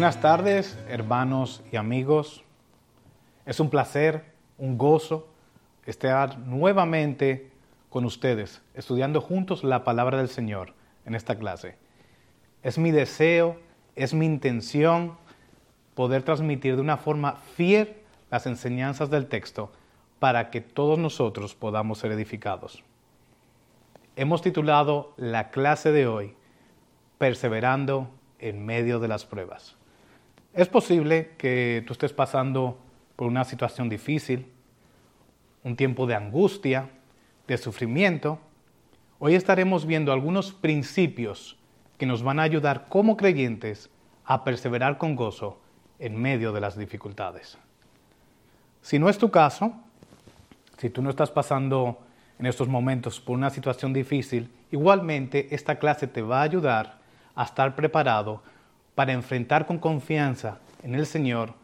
Buenas tardes, hermanos y amigos. Es un placer, un gozo estar nuevamente con ustedes, estudiando juntos la palabra del Señor en esta clase. Es mi deseo, es mi intención poder transmitir de una forma fiel las enseñanzas del texto para que todos nosotros podamos ser edificados. Hemos titulado la clase de hoy Perseverando en medio de las pruebas. Es posible que tú estés pasando por una situación difícil, un tiempo de angustia, de sufrimiento. Hoy estaremos viendo algunos principios que nos van a ayudar como creyentes a perseverar con gozo en medio de las dificultades. Si no es tu caso, si tú no estás pasando en estos momentos por una situación difícil, igualmente esta clase te va a ayudar a estar preparado para enfrentar con confianza en el Señor,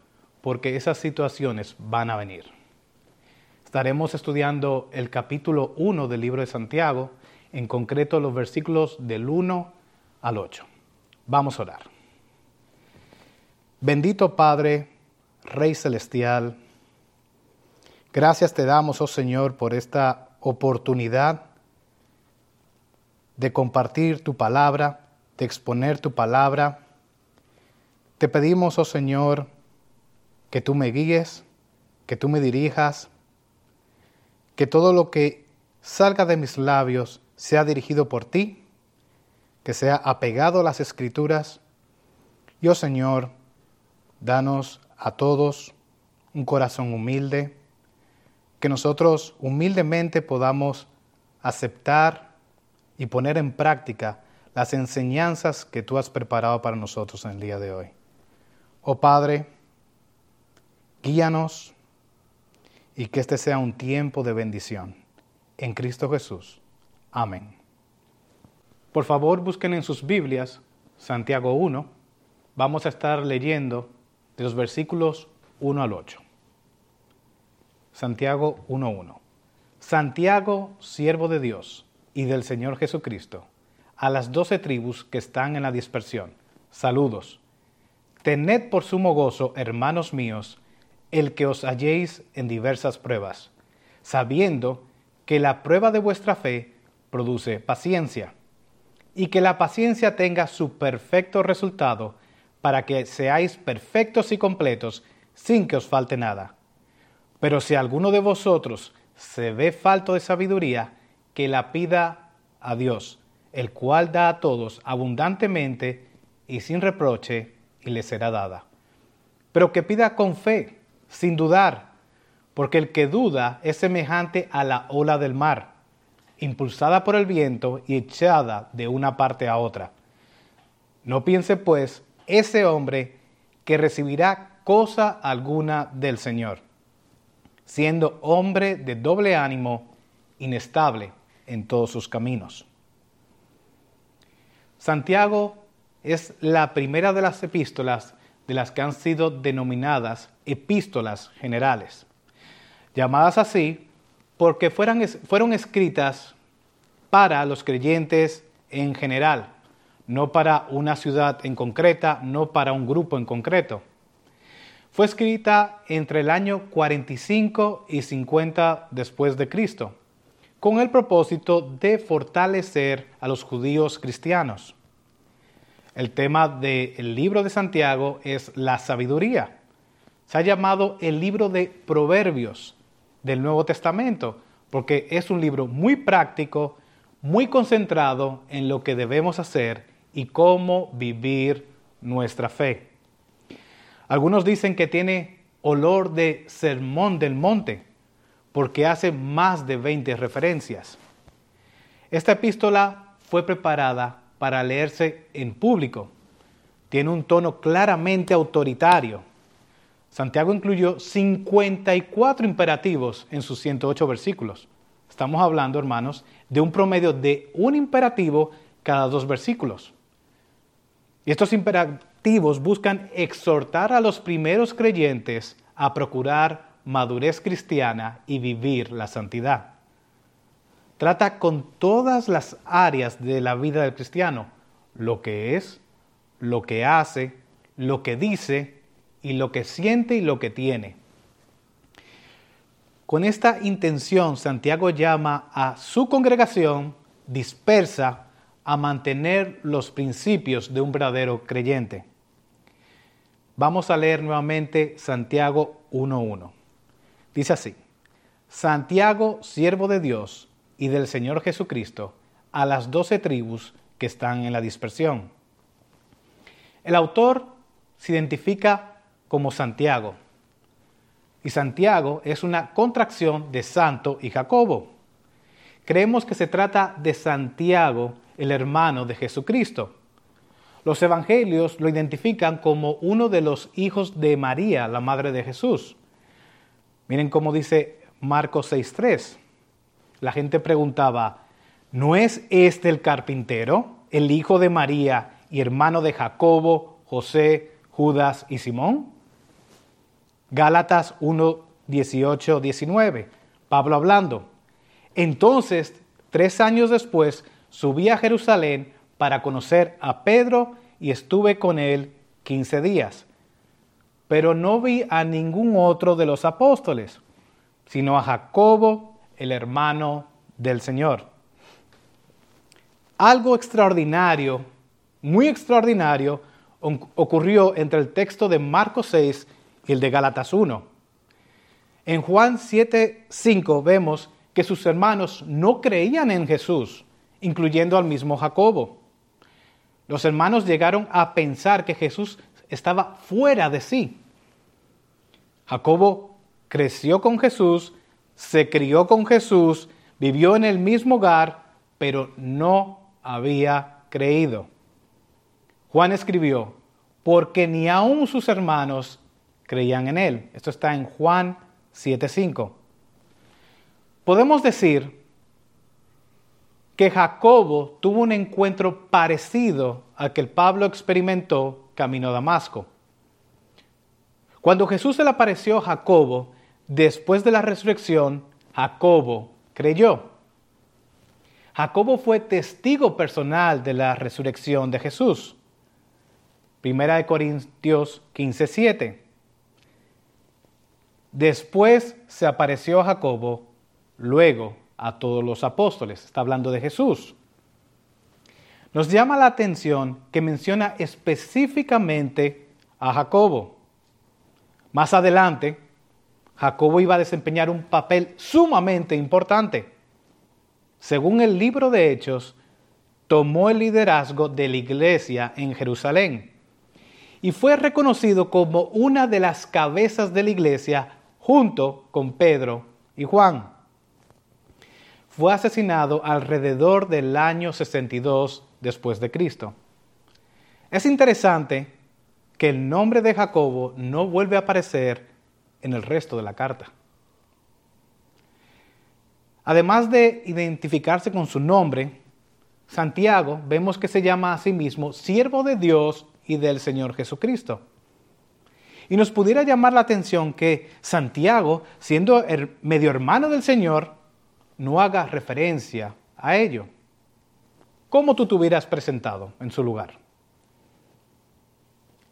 porque esas situaciones van a venir. Estaremos estudiando el capítulo 1 del libro de Santiago, en concreto los versículos del 1 al 8. Vamos a orar. Bendito Padre, Rey Celestial, gracias te damos, oh Señor, por esta oportunidad de compartir tu palabra, de exponer tu palabra. Te pedimos, oh Señor, que tú me guíes, que tú me dirijas, que todo lo que salga de mis labios sea dirigido por ti, que sea apegado a las escrituras. Y, oh Señor, danos a todos un corazón humilde, que nosotros humildemente podamos aceptar y poner en práctica las enseñanzas que tú has preparado para nosotros en el día de hoy. Oh Padre, guíanos y que este sea un tiempo de bendición. En Cristo Jesús. Amén. Por favor, busquen en sus Biblias Santiago 1. Vamos a estar leyendo de los versículos 1 al 8. Santiago 1.1. Santiago, siervo de Dios y del Señor Jesucristo, a las doce tribus que están en la dispersión. Saludos. Tened por sumo gozo, hermanos míos, el que os halléis en diversas pruebas, sabiendo que la prueba de vuestra fe produce paciencia, y que la paciencia tenga su perfecto resultado, para que seáis perfectos y completos, sin que os falte nada. Pero si alguno de vosotros se ve falto de sabiduría, que la pida a Dios, el cual da a todos abundantemente y sin reproche, y le será dada. Pero que pida con fe, sin dudar, porque el que duda es semejante a la ola del mar, impulsada por el viento y echada de una parte a otra. No piense pues ese hombre que recibirá cosa alguna del Señor, siendo hombre de doble ánimo, inestable en todos sus caminos. Santiago es la primera de las epístolas de las que han sido denominadas epístolas generales, llamadas así porque fueron escritas para los creyentes en general, no para una ciudad en concreta, no para un grupo en concreto. Fue escrita entre el año 45 y 50 después de Cristo, con el propósito de fortalecer a los judíos cristianos. El tema del libro de Santiago es la sabiduría. Se ha llamado el libro de Proverbios del Nuevo Testamento, porque es un libro muy práctico, muy concentrado en lo que debemos hacer y cómo vivir nuestra fe. Algunos dicen que tiene olor de sermón del monte, porque hace más de 20 referencias. Esta epístola fue preparada para leerse en público. Tiene un tono claramente autoritario. Santiago incluyó 54 imperativos en sus 108 versículos. Estamos hablando, hermanos, de un promedio de un imperativo cada dos versículos. Y estos imperativos buscan exhortar a los primeros creyentes a procurar madurez cristiana y vivir la santidad trata con todas las áreas de la vida del cristiano, lo que es, lo que hace, lo que dice y lo que siente y lo que tiene. Con esta intención, Santiago llama a su congregación dispersa a mantener los principios de un verdadero creyente. Vamos a leer nuevamente Santiago 1.1. Dice así, Santiago, siervo de Dios y del Señor Jesucristo, a las doce tribus que están en la dispersión. El autor se identifica como Santiago, y Santiago es una contracción de Santo y Jacobo. Creemos que se trata de Santiago, el hermano de Jesucristo. Los evangelios lo identifican como uno de los hijos de María, la madre de Jesús. Miren cómo dice Marcos 6.3. La gente preguntaba, ¿no es este el carpintero, el hijo de María y hermano de Jacobo, José, Judas y Simón? Gálatas 1, 18, 19. Pablo hablando. Entonces, tres años después, subí a Jerusalén para conocer a Pedro y estuve con él 15 días. Pero no vi a ningún otro de los apóstoles, sino a Jacobo, el hermano del Señor. Algo extraordinario, muy extraordinario, ocurrió entre el texto de Marcos 6 y el de Gálatas 1. En Juan 7:5 vemos que sus hermanos no creían en Jesús, incluyendo al mismo Jacobo. Los hermanos llegaron a pensar que Jesús estaba fuera de sí. Jacobo creció con Jesús, se crió con Jesús, vivió en el mismo hogar, pero no había creído. Juan escribió, porque ni aun sus hermanos creían en él. Esto está en Juan 7:5. Podemos decir que Jacobo tuvo un encuentro parecido al que el Pablo experimentó camino a Damasco. Cuando Jesús se le apareció a Jacobo, después de la resurrección, Jacobo creyó. Jacobo fue testigo personal de la resurrección de Jesús. Primera de Corintios 15:7. Después se apareció a Jacobo, luego a todos los apóstoles. Está hablando de Jesús. Nos llama la atención que menciona específicamente a Jacobo. Más adelante, Jacobo iba a desempeñar un papel sumamente importante. Según el libro de Hechos, tomó el liderazgo de la iglesia en Jerusalén y fue reconocido como una de las cabezas de la iglesia junto con Pedro y Juan. Fue asesinado alrededor del año 62 después de Cristo. Es interesante que el nombre de Jacobo no vuelve a aparecer en el resto de la carta. Además de identificarse con su nombre, Santiago vemos que se llama a sí mismo siervo de Dios y del Señor Jesucristo. Y nos pudiera llamar la atención que Santiago, siendo el medio hermano del Señor, no haga referencia a ello. ¿Cómo tú te hubieras presentado en su lugar?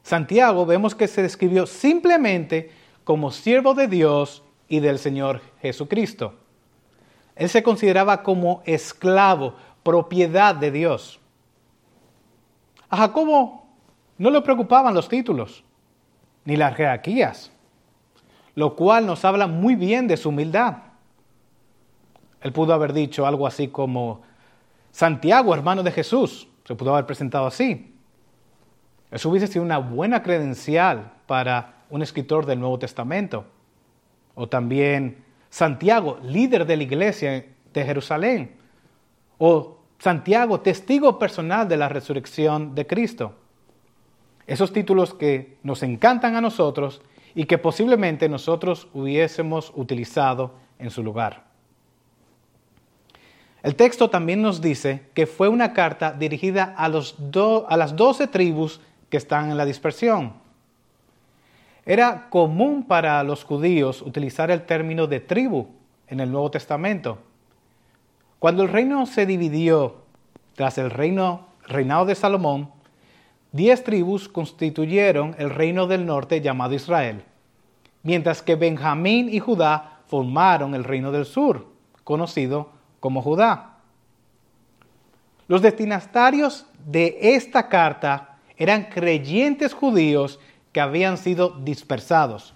Santiago vemos que se describió simplemente como siervo de Dios y del Señor Jesucristo. Él se consideraba como esclavo, propiedad de Dios. A Jacobo no le preocupaban los títulos ni las jerarquías, lo cual nos habla muy bien de su humildad. Él pudo haber dicho algo así como, Santiago, hermano de Jesús, se pudo haber presentado así. Eso hubiese sido una buena credencial para un escritor del Nuevo Testamento. O también Santiago, líder de la iglesia de Jerusalén. O Santiago, testigo personal de la resurrección de Cristo. Esos títulos que nos encantan a nosotros y que posiblemente nosotros hubiésemos utilizado en su lugar. El texto también nos dice que fue una carta dirigida a, las doce tribus que están en la dispersión. Era común para los judíos utilizar el término de tribu en el Nuevo Testamento. Cuando el reino se dividió tras el reino, reinado de Salomón, diez tribus constituyeron el reino del norte llamado Israel, mientras que Benjamín y Judá formaron el reino del sur, conocido como Judá. Los destinatarios de esta carta eran creyentes judíos que habían sido dispersados.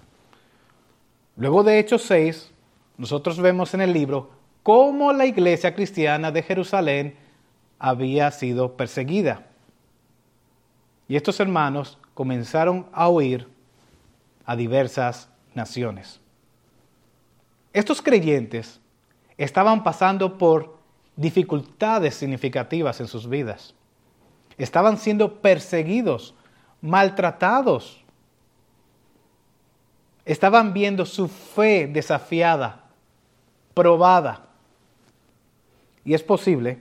Luego de Hechos 6, nosotros vemos en el libro cómo la iglesia cristiana de Jerusalén había sido perseguida. Y estos hermanos comenzaron a huir a diversas naciones. Estos creyentes estaban pasando por dificultades significativas en sus vidas. Estaban siendo perseguidos, maltratados. Estaban viendo su fe desafiada, probada. Y es posible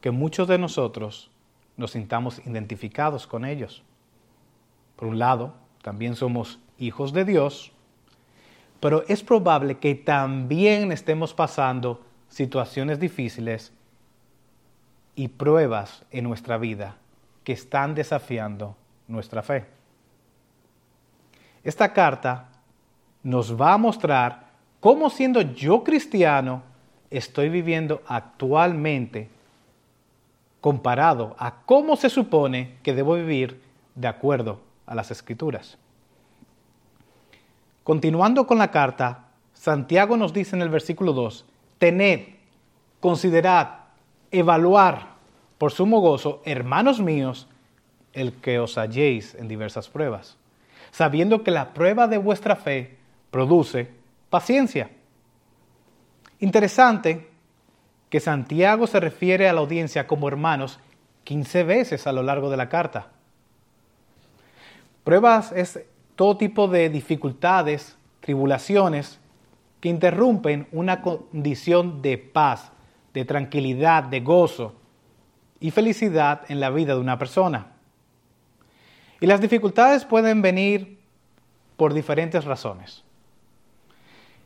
que muchos de nosotros nos sintamos identificados con ellos. Por un lado, también somos hijos de Dios, pero es probable que también estemos pasando situaciones difíciles y pruebas en nuestra vida que están desafiando nuestra fe. Esta carta nos va a mostrar cómo siendo yo cristiano estoy viviendo actualmente comparado a cómo se supone que debo vivir de acuerdo a las escrituras. Continuando con la carta, Santiago nos dice en el versículo 2, tened, considerad, evaluar por sumo gozo, hermanos míos, el que os halléis en diversas pruebas, sabiendo que la prueba de vuestra fe produce paciencia. Interesante que Santiago se refiere a la audiencia como hermanos 15 veces a lo largo de la carta. Pruebas es todo tipo de dificultades, tribulaciones que interrumpen una condición de paz, de tranquilidad, de gozo y felicidad en la vida de una persona. Y las dificultades pueden venir por diferentes razones.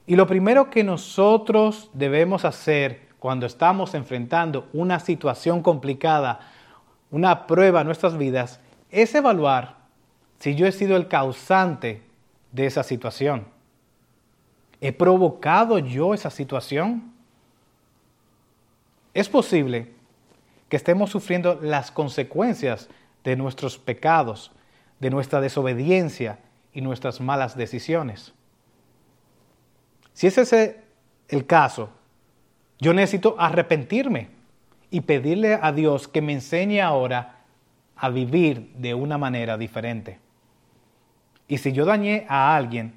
Y lo primero que nosotros debemos hacer cuando estamos enfrentando una situación complicada, una prueba en nuestras vidas, es evaluar si yo he sido el causante de esa situación? ¿He provocado yo esa situación? Es posible que estemos sufriendo las consecuencias de nuestros pecados, de nuestra desobediencia y nuestras malas decisiones. Si ese es el caso, yo necesito arrepentirme y pedirle a Dios que me enseñe ahora a vivir de una manera diferente. Y si yo dañé a alguien,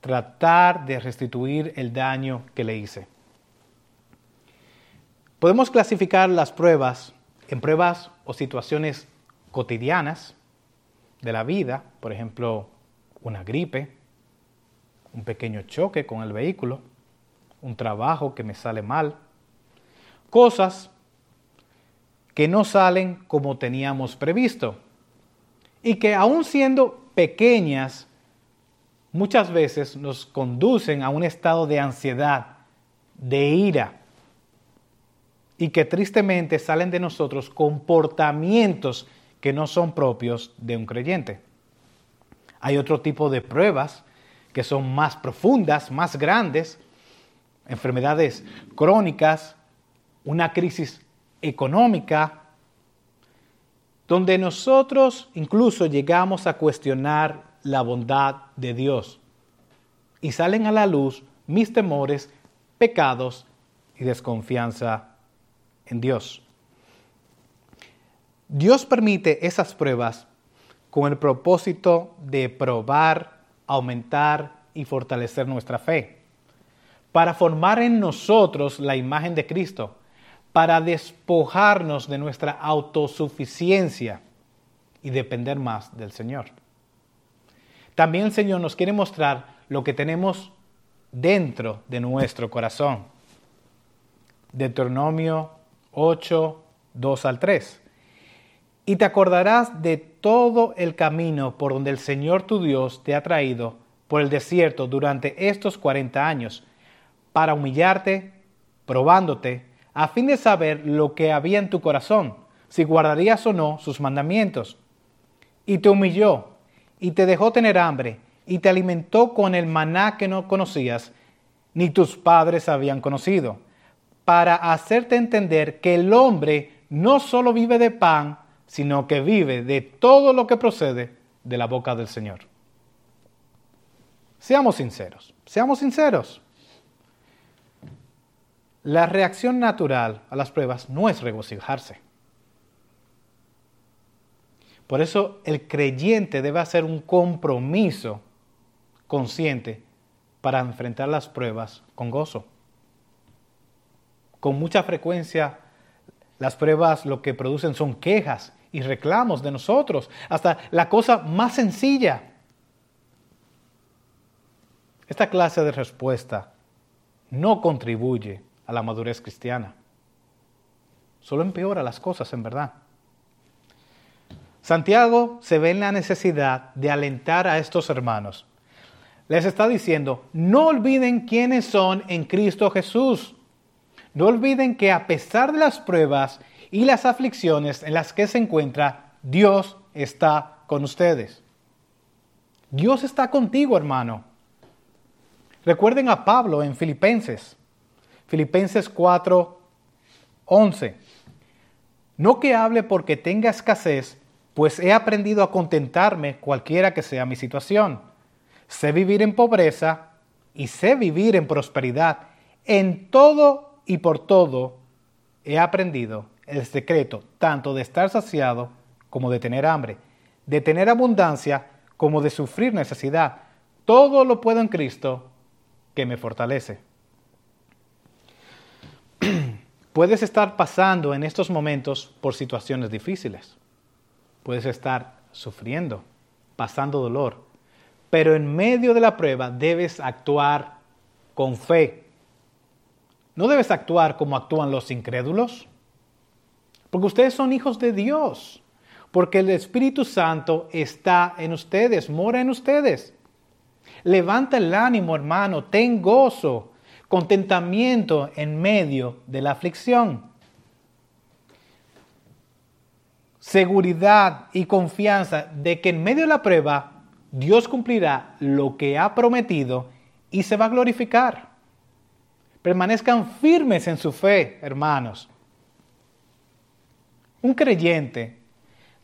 tratar de restituir el daño que le hice. Podemos clasificar las pruebas en pruebas o situaciones cotidianas de la vida, por ejemplo, una gripe, un pequeño choque con el vehículo, un trabajo que me sale mal, cosas que no salen como teníamos previsto y que aún siendo pequeñas muchas veces nos conducen a un estado de ansiedad, de ira, y que tristemente salen de nosotros comportamientos que no son propios de un creyente. Hay otro tipo de pruebas que son más profundas, más grandes, enfermedades crónicas, una crisis económica, donde nosotros incluso llegamos a cuestionar la bondad de Dios y salen a la luz mis temores, pecados y desconfianza en Dios. Dios permite esas pruebas con el propósito de probar, aumentar y fortalecer nuestra fe, para formar en nosotros la imagen de Cristo para despojarnos de nuestra autosuficiencia y depender más del Señor. También el Señor nos quiere mostrar lo que tenemos dentro de nuestro corazón. Deuteronomio 8, 2 al 3. Y te acordarás de todo el camino por donde el Señor tu Dios te ha traído por el desierto durante estos 40 años, para humillarte, probándote, a fin de saber lo que había en tu corazón, si guardarías o no sus mandamientos. Y te humilló, y te dejó tener hambre, y te alimentó con el maná que no conocías, ni tus padres habían conocido, para hacerte entender que el hombre no solo vive de pan, sino que vive de todo lo que procede de la boca del Señor. Seamos sinceros, seamos sinceros. La reacción natural a las pruebas no es regocijarse. Por eso el creyente debe hacer un compromiso consciente para enfrentar las pruebas con gozo. Con mucha frecuencia las pruebas lo que producen son quejas y reclamos de nosotros, hasta la cosa más sencilla. Esta clase de respuesta no contribuye a la madurez cristiana. Solo empeora las cosas en verdad. Santiago se ve en la necesidad de alentar a estos hermanos. Les está diciendo, no olviden quiénes son en Cristo Jesús. No olviden que a pesar de las pruebas y las aflicciones en las que se encuentra, Dios está con ustedes. Dios está contigo, hermano. Recuerden a Pablo en Filipenses. Filipenses 4, 11. No que hable porque tenga escasez, pues he aprendido a contentarme cualquiera que sea mi situación. Sé vivir en pobreza y sé vivir en prosperidad. En todo y por todo he aprendido el secreto tanto de estar saciado como de tener hambre, de tener abundancia como de sufrir necesidad. Todo lo puedo en Cristo que me fortalece. Puedes estar pasando en estos momentos por situaciones difíciles. Puedes estar sufriendo, pasando dolor. Pero en medio de la prueba debes actuar con fe. No debes actuar como actúan los incrédulos. Porque ustedes son hijos de Dios. Porque el Espíritu Santo está en ustedes, mora en ustedes. Levanta el ánimo, hermano, ten gozo contentamiento en medio de la aflicción. Seguridad y confianza de que en medio de la prueba Dios cumplirá lo que ha prometido y se va a glorificar. Permanezcan firmes en su fe, hermanos. Un creyente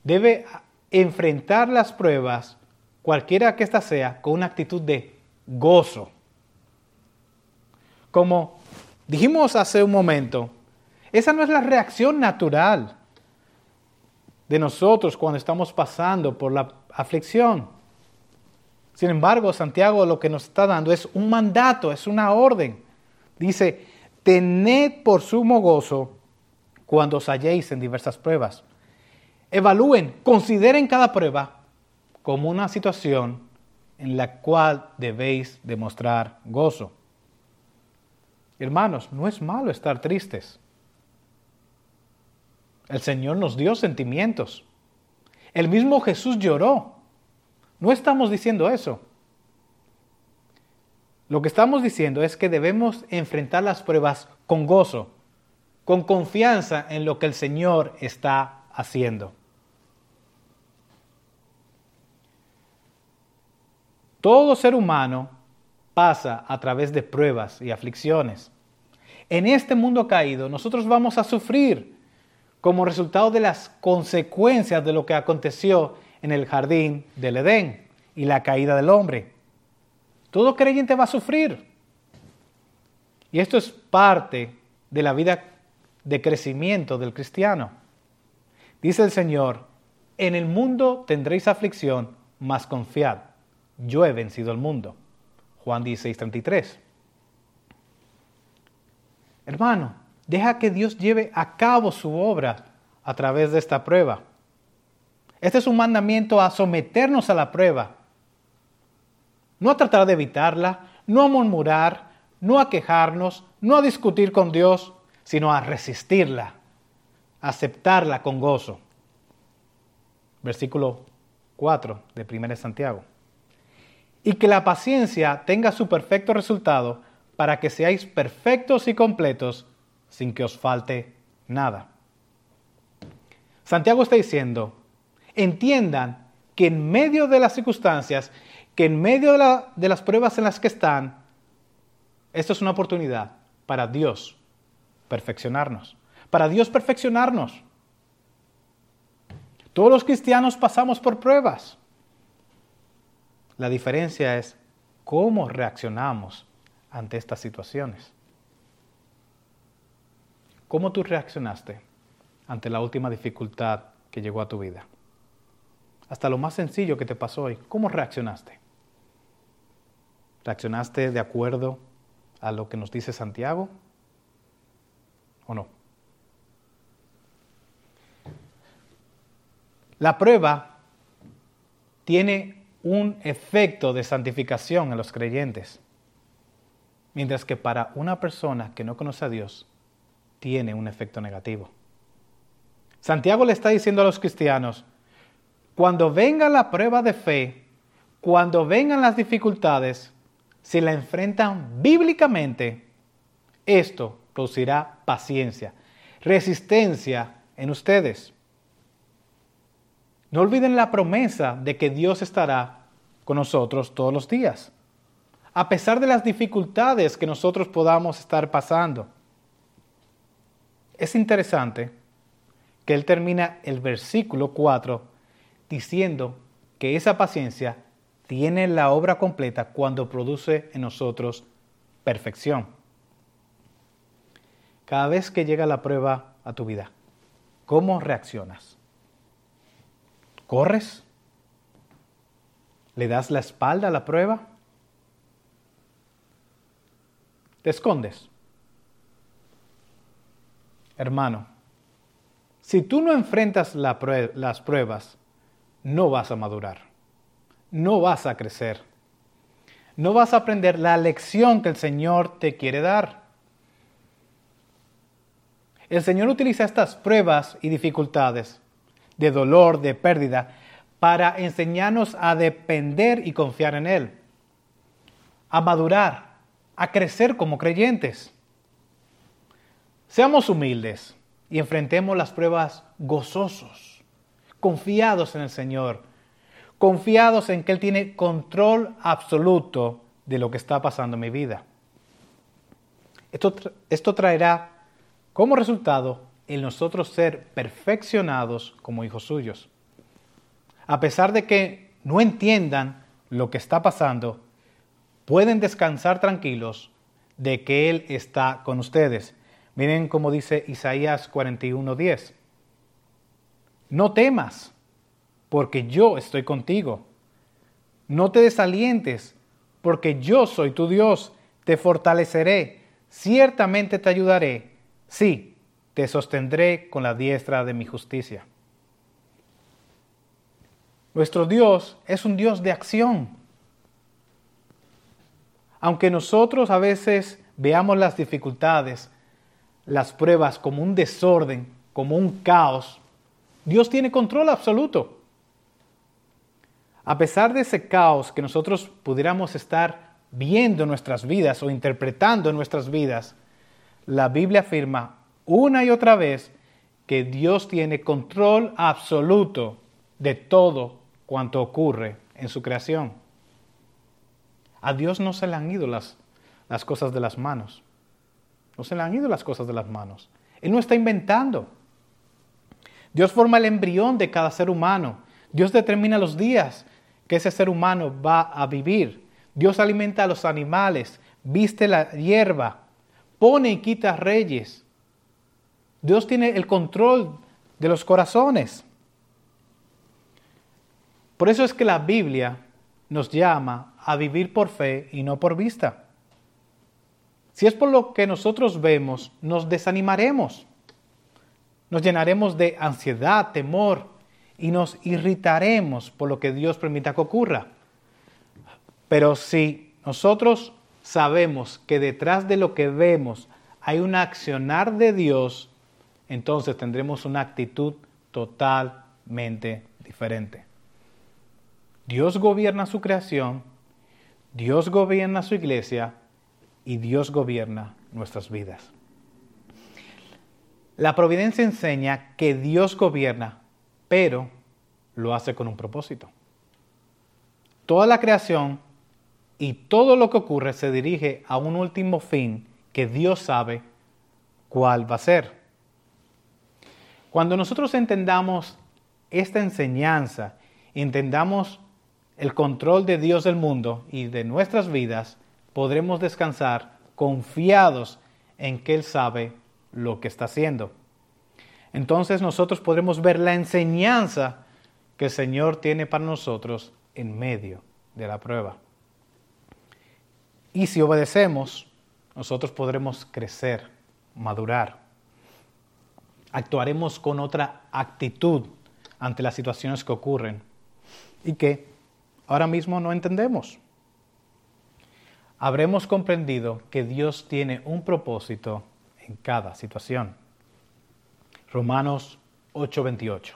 debe enfrentar las pruebas, cualquiera que ésta sea, con una actitud de gozo como dijimos hace un momento, esa no es la reacción natural de nosotros cuando estamos pasando por la aflicción. Sin embargo, Santiago lo que nos está dando es un mandato, es una orden. Dice, tened por sumo gozo cuando os halléis en diversas pruebas. Evalúen, consideren cada prueba como una situación en la cual debéis demostrar gozo. Hermanos, no es malo estar tristes. El Señor nos dio sentimientos. El mismo Jesús lloró. No estamos diciendo eso. Lo que estamos diciendo es que debemos enfrentar las pruebas con gozo, con confianza en lo que el Señor está haciendo. Todo ser humano pasa a través de pruebas y aflicciones. En este mundo caído nosotros vamos a sufrir como resultado de las consecuencias de lo que aconteció en el jardín del Edén y la caída del hombre. Todo creyente va a sufrir. Y esto es parte de la vida de crecimiento del cristiano. Dice el Señor, en el mundo tendréis aflicción, mas confiad, yo he vencido el mundo. Juan 16, 33. Hermano, deja que Dios lleve a cabo su obra a través de esta prueba. Este es un mandamiento a someternos a la prueba. No a tratar de evitarla, no a murmurar, no a quejarnos, no a discutir con Dios, sino a resistirla, aceptarla con gozo. Versículo 4 de 1 Santiago y que la paciencia tenga su perfecto resultado para que seáis perfectos y completos sin que os falte nada. Santiago está diciendo, entiendan que en medio de las circunstancias, que en medio de las pruebas en las que están, esto es una oportunidad para Dios perfeccionarnos, para Dios perfeccionarnos. Todos los cristianos pasamos por pruebas. La diferencia es cómo reaccionamos ante estas situaciones. ¿Cómo tú reaccionaste ante la última dificultad que llegó a tu vida? Hasta lo más sencillo que te pasó hoy, ¿cómo reaccionaste? ¿Reaccionaste de acuerdo a lo que nos dice Santiago o no? La prueba tiene un efecto de santificación en los creyentes, mientras que para una persona que no conoce a Dios tiene un efecto negativo. Santiago le está diciendo a los cristianos, cuando venga la prueba de fe, cuando vengan las dificultades, si la enfrentan bíblicamente, esto producirá paciencia, resistencia en ustedes. No olviden la promesa de que Dios estará con nosotros todos los días, a pesar de las dificultades que nosotros podamos estar pasando. Es interesante que él termina el versículo 4 diciendo que esa paciencia tiene la obra completa cuando produce en nosotros perfección. Cada vez que llega la prueba a tu vida, ¿cómo reaccionas? ¿Corres? ¿Le das la espalda a la prueba? ¿Te escondes? Hermano, si tú no enfrentas las pruebas, no vas a madurar, no vas a crecer, no vas a aprender la lección que el Señor te quiere dar. El Señor utiliza estas pruebas y dificultades de dolor, de pérdida, para enseñarnos a depender y confiar en Él, a madurar, a crecer como creyentes. Seamos humildes y enfrentemos las pruebas gozosos, confiados en el Señor, confiados en que Él tiene control absoluto de lo que está pasando en mi vida. Esto, esto traerá como resultado el nosotros ser perfeccionados como hijos suyos. A pesar de que no entiendan lo que está pasando, pueden descansar tranquilos de que Él está con ustedes. Miren cómo dice Isaías 41:10. No temas, porque yo estoy contigo. No te desalientes, porque yo soy tu Dios. Te fortaleceré, ciertamente te ayudaré. Sí, te sostendré con la diestra de mi justicia. Nuestro Dios es un Dios de acción. Aunque nosotros a veces veamos las dificultades, las pruebas como un desorden, como un caos, Dios tiene control absoluto. A pesar de ese caos que nosotros pudiéramos estar viendo en nuestras vidas o interpretando en nuestras vidas, la Biblia afirma una y otra vez que Dios tiene control absoluto de todo cuanto ocurre en su creación. A Dios no se le han ido las, las cosas de las manos. No se le han ido las cosas de las manos. Él no está inventando. Dios forma el embrión de cada ser humano. Dios determina los días que ese ser humano va a vivir. Dios alimenta a los animales, viste la hierba, pone y quita reyes. Dios tiene el control de los corazones. Por eso es que la Biblia nos llama a vivir por fe y no por vista. Si es por lo que nosotros vemos, nos desanimaremos, nos llenaremos de ansiedad, temor y nos irritaremos por lo que Dios permita que ocurra. Pero si nosotros sabemos que detrás de lo que vemos hay un accionar de Dios, entonces tendremos una actitud totalmente diferente. Dios gobierna su creación, Dios gobierna su iglesia y Dios gobierna nuestras vidas. La providencia enseña que Dios gobierna, pero lo hace con un propósito. Toda la creación y todo lo que ocurre se dirige a un último fin que Dios sabe cuál va a ser. Cuando nosotros entendamos esta enseñanza, entendamos el control de Dios del mundo y de nuestras vidas, podremos descansar confiados en que Él sabe lo que está haciendo. Entonces nosotros podremos ver la enseñanza que el Señor tiene para nosotros en medio de la prueba. Y si obedecemos, nosotros podremos crecer, madurar. Actuaremos con otra actitud ante las situaciones que ocurren y que ahora mismo no entendemos. Habremos comprendido que Dios tiene un propósito en cada situación. Romanos 8:28.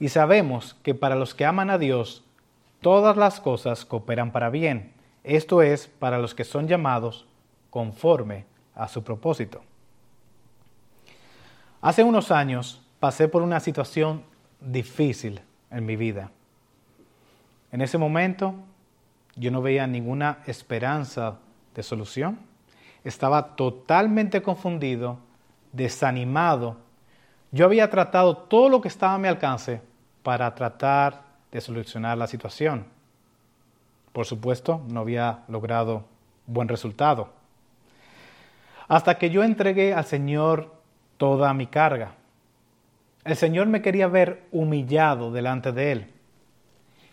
Y sabemos que para los que aman a Dios, todas las cosas cooperan para bien. Esto es, para los que son llamados conforme a su propósito. Hace unos años pasé por una situación difícil en mi vida. En ese momento yo no veía ninguna esperanza de solución estaba totalmente confundido, desanimado. Yo había tratado todo lo que estaba a mi alcance para tratar de solucionar la situación. Por supuesto, no había logrado buen resultado. Hasta que yo entregué al Señor toda mi carga. El Señor me quería ver humillado delante de Él.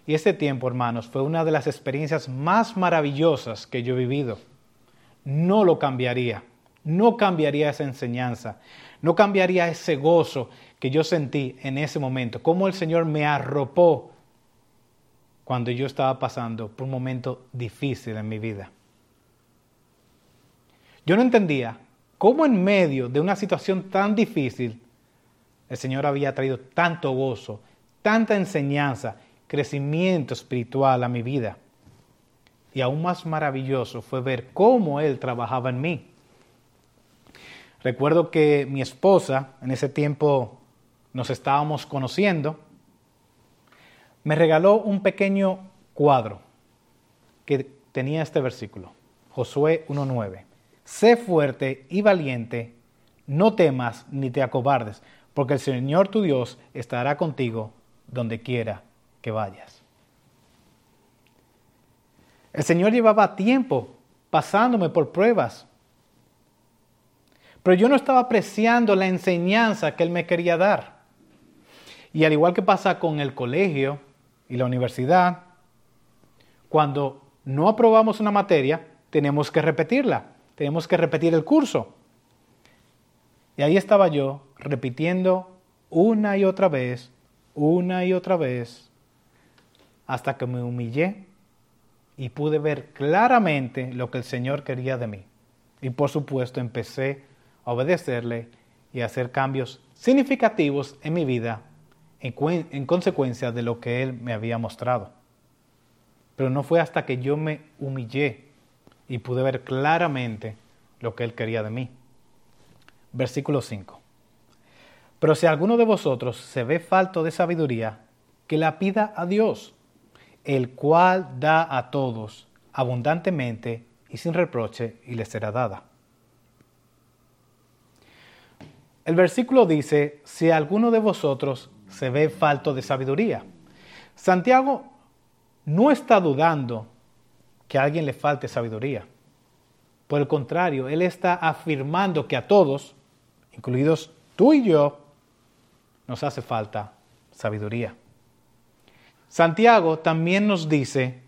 Y ese tiempo, hermanos, fue una de las experiencias más maravillosas que yo he vivido no lo cambiaría. No cambiaría esa enseñanza. No cambiaría ese gozo que yo sentí en ese momento. Cómo el Señor me arropó cuando yo estaba pasando por un momento difícil en mi vida. Yo no entendía cómo en medio de una situación tan difícil el Señor había traído tanto gozo, tanta enseñanza, crecimiento espiritual a mi vida y aún más maravilloso fue ver cómo Él trabajaba en mí. Recuerdo que mi esposa, en ese tiempo nos estábamos conociendo, me regaló un pequeño cuadro que tenía este versículo, Josué 1.9. Sé fuerte y valiente, no temas ni te acobardes, porque el Señor tu Dios estará contigo donde quiera que vayas. El Señor llevaba tiempo pasándome por pruebas. Pero yo no estaba apreciando la enseñanza que Él me quería dar. Y al igual que pasa con el colegio y la universidad, cuando no aprobamos una materia, tenemos que repetirla, tenemos que repetir el curso. Y ahí estaba yo repitiendo una y otra vez, una y otra vez, hasta que me humillé y pude ver claramente lo que el Señor quería de mí. Y por supuesto empecé a obedecerle y a hacer cambios significativos en mi vida en, consecuencia de lo que Él me había mostrado. Pero no fue hasta que yo me humillé y pude ver claramente lo que Él quería de mí. Versículo 5. Pero si alguno de vosotros se ve falto de sabiduría, que la pida a Dios el cual da a todos abundantemente y sin reproche, y les será dada. El versículo dice, si alguno de vosotros se ve falto de sabiduría. Santiago no está dudando que a alguien le falte sabiduría. Por el contrario, él está afirmando que a todos, incluidos tú y yo, nos hace falta sabiduría. Santiago también nos dice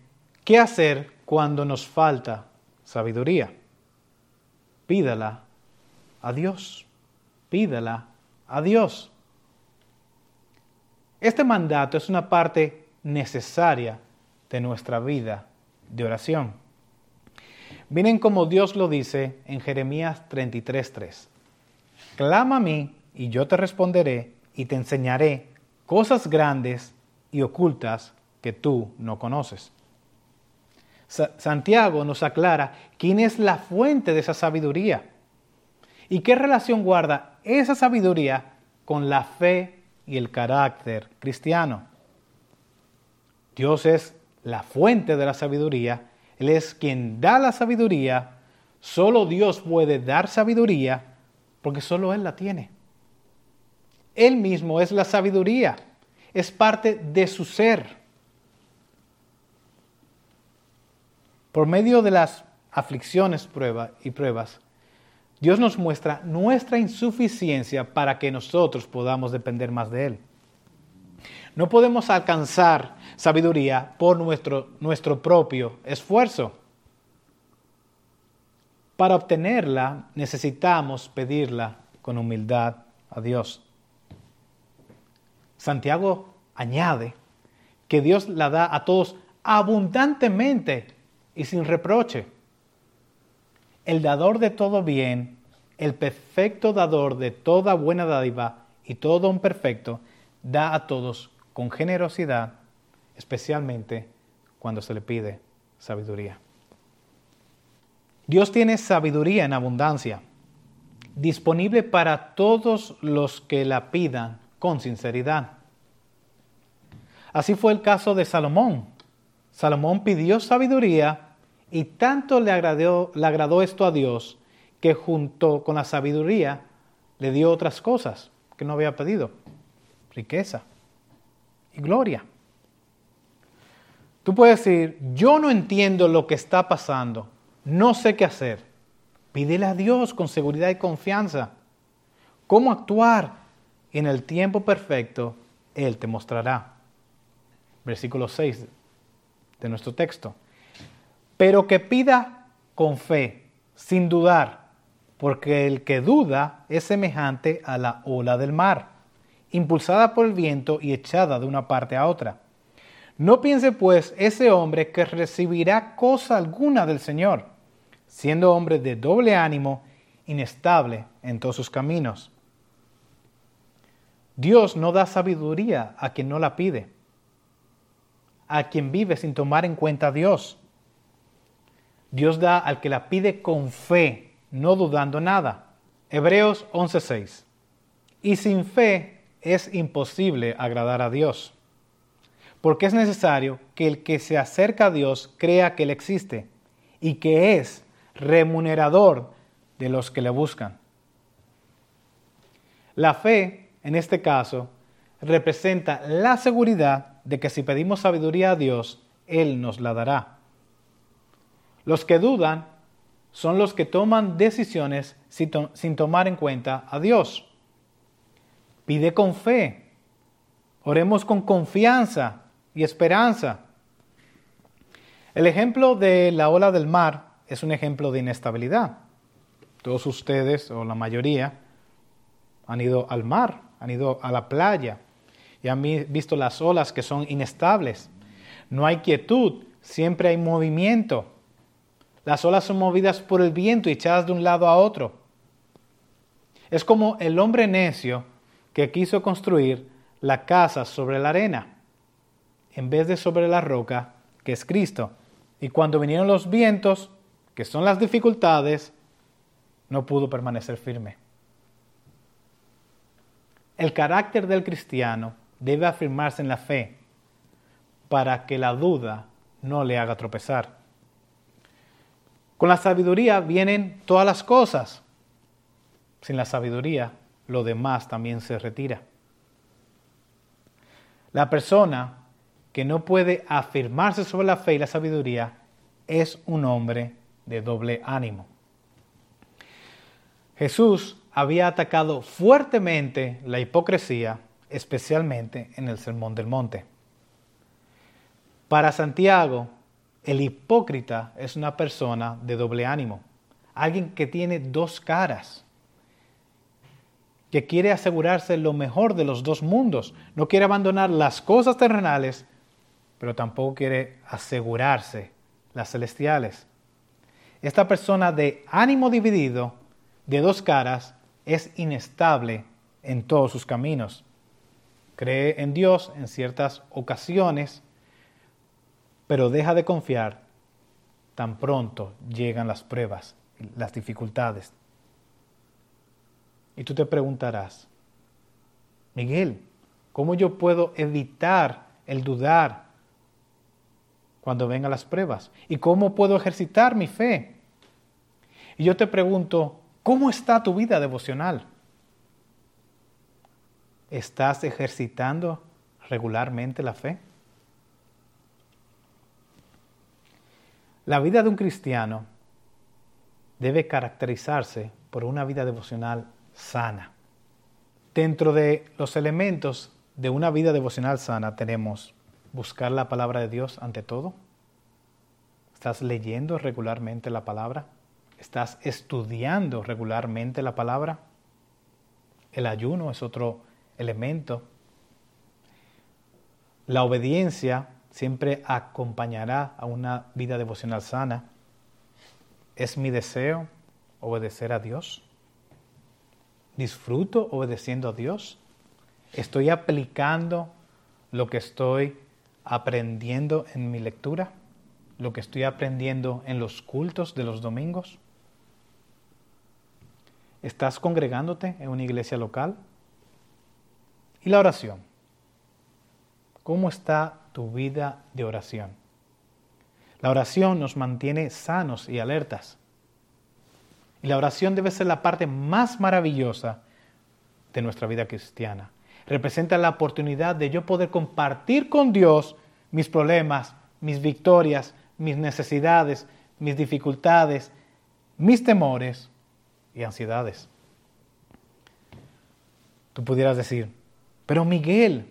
qué hacer cuando nos falta sabiduría. Pídala a Dios. Pídala a Dios. Este mandato es una parte necesaria de nuestra vida de oración. Miren como Dios lo dice en Jeremías 33:3. Clama a mí y yo te responderé y te enseñaré cosas grandes y ocultas que tú no conoces. Santiago nos aclara quién es la fuente de esa sabiduría. ¿Y qué relación guarda esa sabiduría con la fe y el carácter cristiano? Dios es la fuente de la sabiduría, Él es quien da la sabiduría, solo Dios puede dar sabiduría porque solo Él la tiene. Él mismo es la sabiduría, es parte de su ser. Por medio de las aflicciones prueba y pruebas, Dios nos muestra nuestra insuficiencia para que nosotros podamos depender más de Él. No podemos alcanzar sabiduría por nuestro, nuestro propio esfuerzo. Para obtenerla necesitamos pedirla con humildad a Dios. Santiago añade que Dios la da a todos abundantemente y sin reproche. El dador de todo bien, el perfecto dador de toda buena dádiva y todo un perfecto, da a todos con generosidad, especialmente cuando se le pide sabiduría. Dios tiene sabiduría en abundancia, disponible para todos los que la pidan con sinceridad. Así fue el caso de Salomón. Salomón pidió sabiduría y tanto le agradó, esto a Dios que junto con la sabiduría le dio otras cosas que no había pedido. Riqueza, y gloria. Tú puedes decir, yo no entiendo lo que está pasando, no sé qué hacer. Pídele a Dios con seguridad y confianza cómo actuar. En el tiempo perfecto, Él te mostrará. Versículo 6 de nuestro texto. Pero que pida con fe, sin dudar, porque el que duda es semejante a la ola del mar impulsada por el viento y echada de una parte a otra. No piense pues ese hombre que recibirá cosa alguna del Señor, siendo hombre de doble ánimo, inestable en todos sus caminos. Dios no da sabiduría a quien no la pide, a quien vive sin tomar en cuenta a Dios. Dios da al que la pide con fe, no dudando nada. Hebreos 11:6. Y sin fe es imposible agradar a Dios, porque es necesario que el que se acerca a Dios crea que Él existe y que es remunerador de los que le buscan. La fe, en este caso, representa la seguridad de que si pedimos sabiduría a Dios, Él nos la dará. Los que dudan son los que toman decisiones sin, tomar en cuenta a Dios. Pide con fe. Oremos con confianza y esperanza. El ejemplo de la ola del mar es un ejemplo de inestabilidad. Todos ustedes, o la mayoría, han ido al mar, han ido a la playa y han visto las olas que son inestables. No hay quietud, siempre hay movimiento. Las olas son movidas por el viento y echadas de un lado a otro. Es como el hombre necio que quiso construir la casa sobre la arena, en vez de sobre la roca, que es Cristo. Y cuando vinieron los vientos, que son las dificultades, no pudo permanecer firme. El carácter del cristiano debe afirmarse en la fe para que la duda no le haga tropezar. Con la sabiduría vienen todas las cosas. Sin la sabiduría lo demás también se retira. La persona que no puede afirmarse sobre la fe y la sabiduría es un hombre de doble ánimo. Jesús había atacado fuertemente la hipocresía, especialmente en el Sermón del Monte. Para Santiago, el hipócrita es una persona de doble ánimo, alguien que tiene dos caras que quiere asegurarse lo mejor de los dos mundos. No quiere abandonar las cosas terrenales, pero tampoco quiere asegurarse las celestiales. Esta persona de ánimo dividido, de dos caras, es inestable en todos sus caminos. Cree en Dios en ciertas ocasiones, pero deja de confiar tan pronto llegan las pruebas, las dificultades. Y tú te preguntarás, Miguel, ¿cómo yo puedo evitar el dudar cuando vengan las pruebas? ¿Y cómo puedo ejercitar mi fe? Y yo te pregunto, ¿cómo está tu vida devocional? ¿Estás ejercitando regularmente la fe? La vida de un cristiano debe caracterizarse por una vida devocional sana. Dentro de los elementos de una vida devocional sana tenemos buscar la palabra de Dios ante todo. ¿Estás leyendo regularmente la palabra? ¿Estás estudiando regularmente la palabra? El ayuno es otro elemento. La obediencia siempre acompañará a una vida devocional sana. ¿Es mi deseo obedecer a Dios? ¿Disfruto obedeciendo a Dios? ¿Estoy aplicando lo que estoy aprendiendo en mi lectura? ¿Lo que estoy aprendiendo en los cultos de los domingos? ¿Estás congregándote en una iglesia local? ¿Y la oración? ¿Cómo está tu vida de oración? La oración nos mantiene sanos y alertas. Y la oración debe ser la parte más maravillosa de nuestra vida cristiana. Representa la oportunidad de yo poder compartir con Dios mis problemas, mis victorias, mis necesidades, mis dificultades, mis temores y ansiedades. Tú pudieras decir, pero Miguel,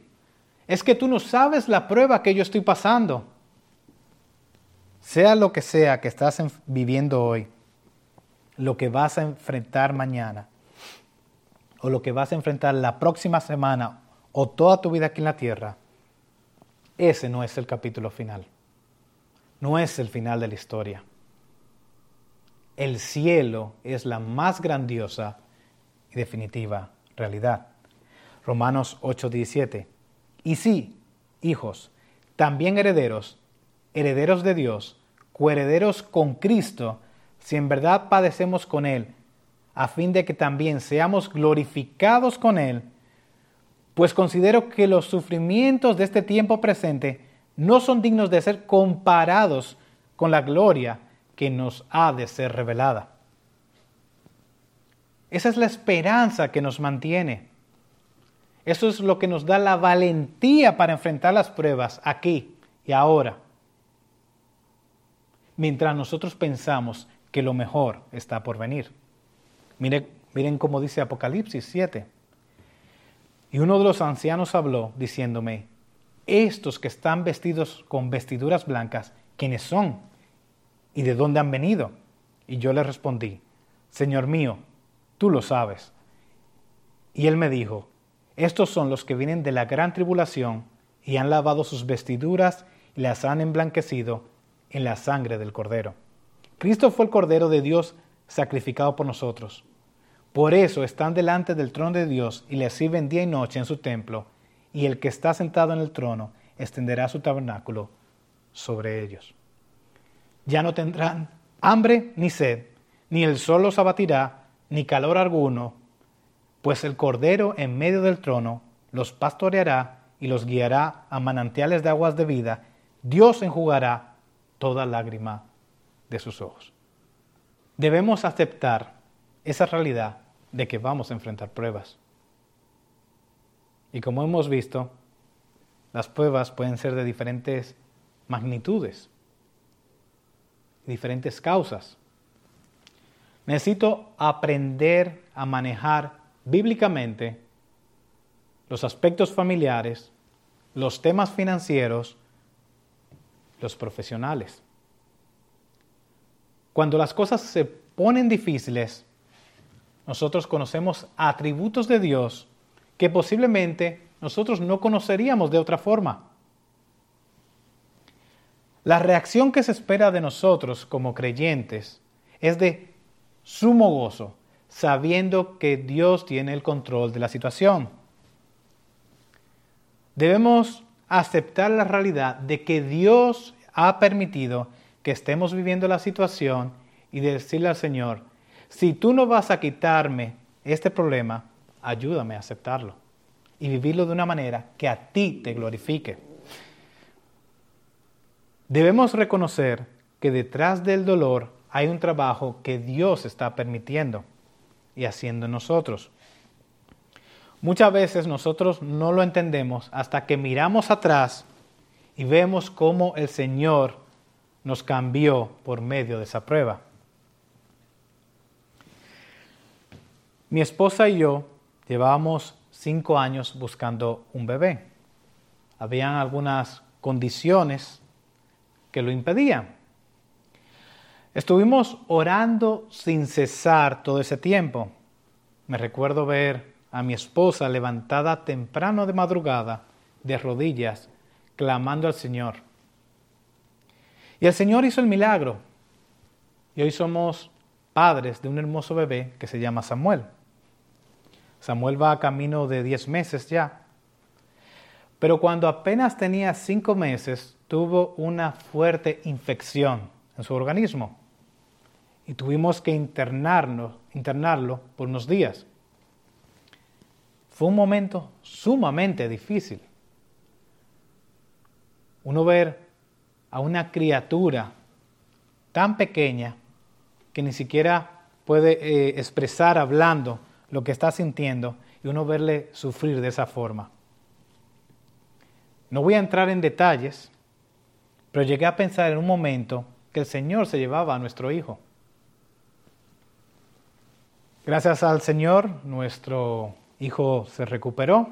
es que tú no sabes la prueba que yo estoy pasando. Sea lo que sea que estás viviendo hoy, lo que vas a enfrentar mañana o lo que vas a enfrentar la próxima semana o toda tu vida aquí en la tierra, ese no es el capítulo final. No es el final de la historia. El cielo es la más grandiosa y definitiva realidad. Romanos 8:17. Y sí, hijos, también herederos, herederos de Dios, coherederos con Cristo, si en verdad padecemos con Él, a fin de que también seamos glorificados con Él, pues considero que los sufrimientos de este tiempo presente no son dignos de ser comparados con la gloria que nos ha de ser revelada. Esa es la esperanza que nos mantiene. Eso es lo que nos da la valentía para enfrentar las pruebas aquí y ahora. Mientras nosotros pensamos que lo mejor está por venir. Miren, miren cómo dice Apocalipsis 7. Y uno de los ancianos habló diciéndome, estos que están vestidos con vestiduras blancas, ¿quiénes son? ¿Y de dónde han venido? Y yo le respondí, Señor mío, tú lo sabes. Y él me dijo, estos son los que vienen de la gran tribulación y han lavado sus vestiduras y las han emblanquecido en la sangre del Cordero. Cristo fue el Cordero de Dios sacrificado por nosotros. Por eso están delante del trono de Dios y le sirven día y noche en su templo, y el que está sentado en el trono extenderá su tabernáculo sobre ellos. Ya no tendrán hambre ni sed, ni el sol los abatirá, ni calor alguno, pues el Cordero en medio del trono los pastoreará y los guiará a manantiales de aguas de vida. Dios enjugará toda lágrima de sus ojos. Debemos aceptar esa realidad de que vamos a enfrentar pruebas. Y como hemos visto, las pruebas pueden ser de diferentes magnitudes, diferentes causas. Necesito aprender a manejar bíblicamente los aspectos familiares, los temas financieros, los profesionales. Cuando las cosas se ponen difíciles, nosotros conocemos atributos de Dios que posiblemente nosotros no conoceríamos de otra forma. La reacción que se espera de nosotros como creyentes es de sumo gozo, sabiendo que Dios tiene el control de la situación. Debemos aceptar la realidad de que Dios ha permitido que estemos viviendo la situación y decirle al Señor, si tú no vas a quitarme este problema, ayúdame a aceptarlo y vivirlo de una manera que a ti te glorifique. Debemos reconocer que detrás del dolor hay un trabajo que Dios está permitiendo y haciendo en nosotros. Muchas veces nosotros no lo entendemos hasta que miramos atrás y vemos cómo el Señor nos cambió por medio de esa prueba. Mi esposa y yo llevábamos cinco años buscando un bebé. Habían algunas condiciones que lo impedían. Estuvimos orando sin cesar todo ese tiempo. Me recuerdo ver a mi esposa levantada temprano de madrugada, de rodillas, clamando al Señor. Y el Señor hizo el milagro. Y hoy somos padres de un hermoso bebé que se llama Samuel. Samuel va a camino de 10 meses ya. Pero cuando apenas tenía 5 meses, tuvo una fuerte infección en su organismo y tuvimos que internarlo por unos días. Fue un momento sumamente difícil. Uno ver a una criatura tan pequeña que ni siquiera puede eh, expresar hablando lo que está sintiendo y uno verle sufrir de esa forma. No voy a entrar en detalles, pero llegué a pensar en un momento que el Señor se llevaba a nuestro hijo. Gracias al Señor, nuestro hijo se recuperó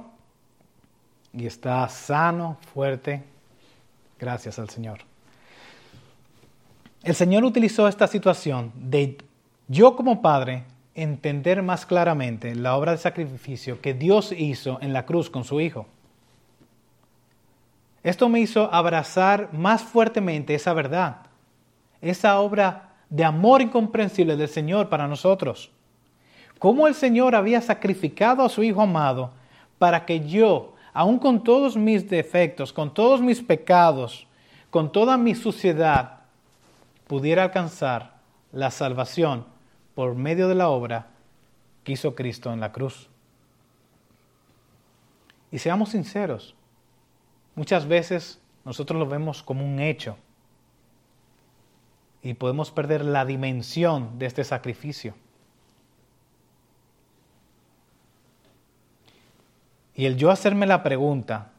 y está sano, fuerte. Gracias al Señor. El Señor utilizó esta situación de yo como padre entender más claramente la obra de sacrificio que Dios hizo en la cruz con su Hijo. Esto me hizo abrazar más fuertemente esa verdad, esa obra de amor incomprensible del Señor para nosotros. Cómo el Señor había sacrificado a su Hijo amado para que yo, aun con todos mis defectos, con todos mis pecados, con toda mi suciedad, pudiera alcanzar la salvación por medio de la obra que hizo Cristo en la cruz. Y seamos sinceros, muchas veces nosotros lo vemos como un hecho y podemos perder la dimensión de este sacrificio. Y el yo hacerme la pregunta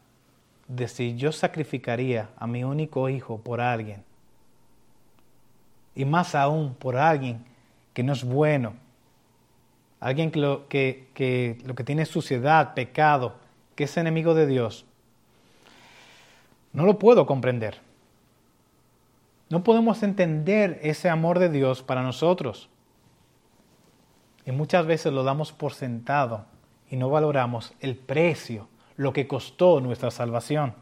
de si yo sacrificaría a mi único hijo por alguien, y más aún por alguien que no es bueno, alguien que lo que, lo que tiene suciedad, pecado, que es enemigo de Dios, no lo puedo comprender. No podemos entender ese amor de Dios para nosotros. Y muchas veces lo damos por sentado y no valoramos el precio, lo que costó nuestra salvación.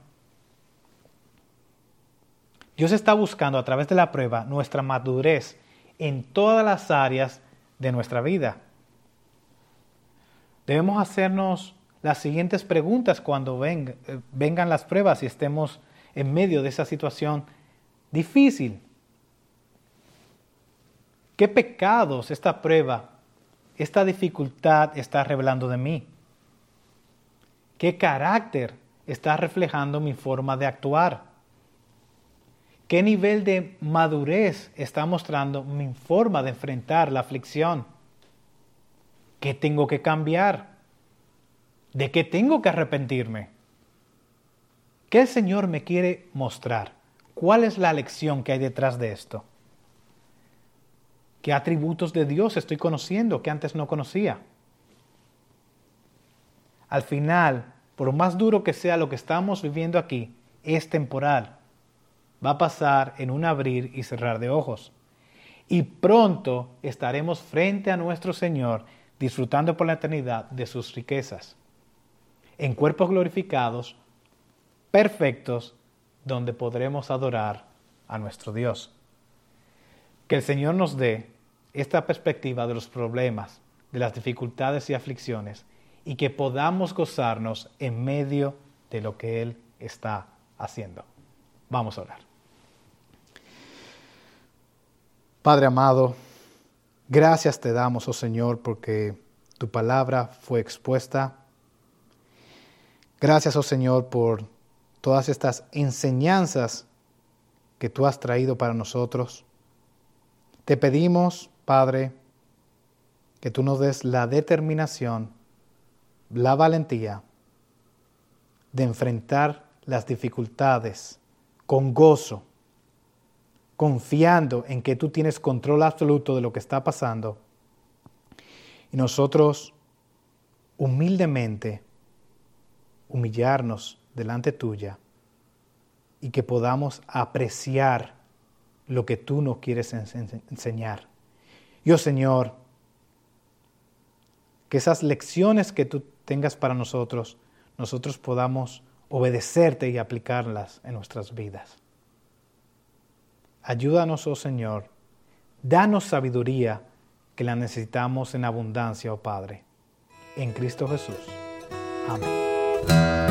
Dios está buscando a través de la prueba nuestra madurez en todas las áreas de nuestra vida. Debemos hacernos las siguientes preguntas cuando vengan las pruebas y estemos en medio de esa situación difícil. ¿Qué pecados esta prueba, esta dificultad está revelando de mí? ¿Qué carácter está reflejando mi forma de actuar? ¿Qué nivel de madurez está mostrando mi forma de enfrentar la aflicción? ¿Qué tengo que cambiar? ¿De qué tengo que arrepentirme? ¿Qué el Señor me quiere mostrar? ¿Cuál es la lección que hay detrás de esto? ¿Qué atributos de Dios estoy conociendo que antes no conocía? Al final, por más duro que sea lo que estamos viviendo aquí, es temporal va a pasar en un abrir y cerrar de ojos. Y pronto estaremos frente a nuestro Señor disfrutando por la eternidad de sus riquezas, en cuerpos glorificados, perfectos, donde podremos adorar a nuestro Dios. Que el Señor nos dé esta perspectiva de los problemas, de las dificultades y aflicciones, y que podamos gozarnos en medio de lo que Él está haciendo. Vamos a orar. Padre amado, gracias te damos, oh Señor, porque tu palabra fue expuesta. Gracias, oh Señor, por todas estas enseñanzas que tú has traído para nosotros. Te pedimos, Padre, que tú nos des la determinación, la valentía de enfrentar las dificultades con gozo, confiando en que tú tienes control absoluto de lo que está pasando. Y nosotros humildemente humillarnos delante tuya y que podamos apreciar lo que tú nos quieres enseñar. Yo, Señor, que esas lecciones que tú tengas para nosotros, nosotros podamos obedecerte y aplicarlas en nuestras vidas. Ayúdanos, oh Señor, danos sabiduría que la necesitamos en abundancia, oh Padre. En Cristo Jesús. Amén.